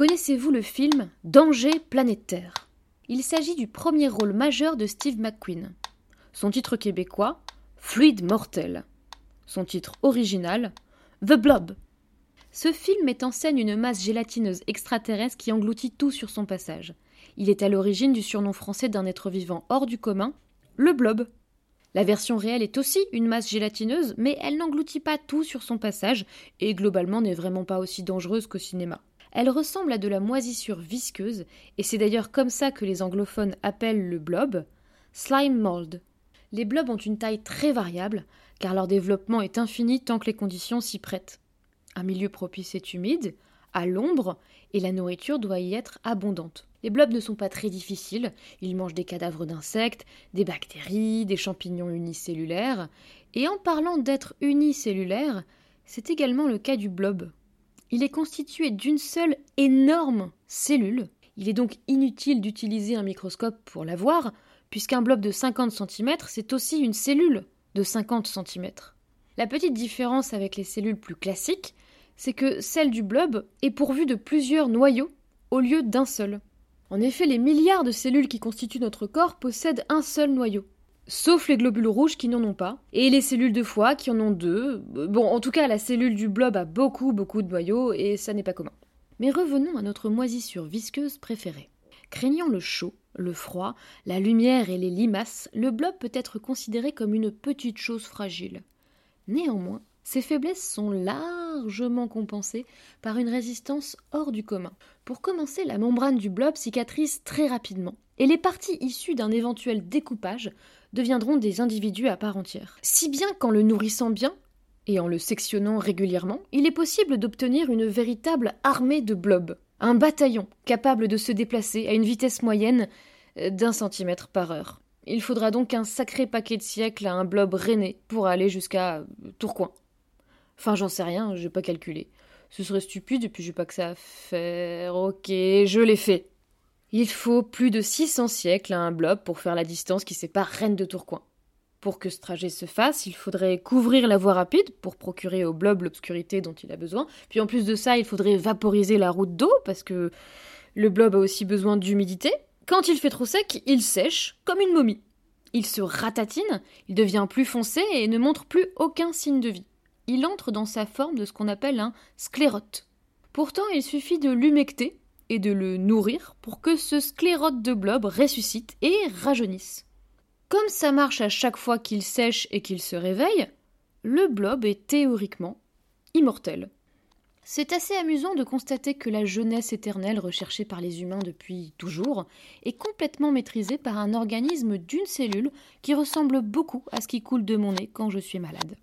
Connaissez-vous le film Danger Planète Terre Il s'agit du premier rôle majeur de Steve McQueen. Son titre québécois Fluide mortel. Son titre original The Blob. Ce film met en scène une masse gélatineuse extraterrestre qui engloutit tout sur son passage. Il est à l'origine du surnom français d'un être vivant hors du commun, le blob. La version réelle est aussi une masse gélatineuse, mais elle n'engloutit pas tout sur son passage et globalement n'est vraiment pas aussi dangereuse qu'au cinéma. Elle ressemble à de la moisissure visqueuse, et c'est d'ailleurs comme ça que les anglophones appellent le blob slime mold. Les blobs ont une taille très variable, car leur développement est infini tant que les conditions s'y prêtent. Un milieu propice est humide, à l'ombre, et la nourriture doit y être abondante. Les blobs ne sont pas très difficiles, ils mangent des cadavres d'insectes, des bactéries, des champignons unicellulaires, et en parlant d'être unicellulaire, c'est également le cas du blob. Il est constitué d'une seule énorme cellule. Il est donc inutile d'utiliser un microscope pour la voir, puisqu'un blob de 50 cm, c'est aussi une cellule de 50 cm. La petite différence avec les cellules plus classiques, c'est que celle du blob est pourvue de plusieurs noyaux au lieu d'un seul. En effet, les milliards de cellules qui constituent notre corps possèdent un seul noyau. Sauf les globules rouges qui n'en ont pas, et les cellules de foie qui en ont deux. Bon, en tout cas, la cellule du blob a beaucoup, beaucoup de noyaux, et ça n'est pas commun. Mais revenons à notre moisissure visqueuse préférée. Craignant le chaud, le froid, la lumière et les limaces, le blob peut être considéré comme une petite chose fragile. Néanmoins, ses faiblesses sont largement compensées par une résistance hors du commun. Pour commencer, la membrane du blob cicatrise très rapidement, et les parties issues d'un éventuel découpage deviendront des individus à part entière. Si bien qu'en le nourrissant bien, et en le sectionnant régulièrement, il est possible d'obtenir une véritable armée de blobs. Un bataillon capable de se déplacer à une vitesse moyenne euh, d'un centimètre par heure. Il faudra donc un sacré paquet de siècles à un blob rené pour aller jusqu'à euh, Tourcoing. Enfin, j'en sais rien, j'ai pas calculé. Ce serait stupide et puis j'ai pas que ça à faire. Ok, je l'ai fait. Il faut plus de 600 siècles à un blob pour faire la distance qui sépare Rennes de Tourcoing. Pour que ce trajet se fasse, il faudrait couvrir la voie rapide pour procurer au blob l'obscurité dont il a besoin. Puis en plus de ça, il faudrait vaporiser la route d'eau parce que le blob a aussi besoin d'humidité. Quand il fait trop sec, il sèche comme une momie. Il se ratatine, il devient plus foncé et ne montre plus aucun signe de vie. Il entre dans sa forme de ce qu'on appelle un sclérote. Pourtant, il suffit de l'humecter et de le nourrir pour que ce sclérote de blob ressuscite et rajeunisse. Comme ça marche à chaque fois qu'il sèche et qu'il se réveille, le blob est théoriquement immortel. C'est assez amusant de constater que la jeunesse éternelle recherchée par les humains depuis toujours est complètement maîtrisée par un organisme d'une cellule qui ressemble beaucoup à ce qui coule de mon nez quand je suis malade.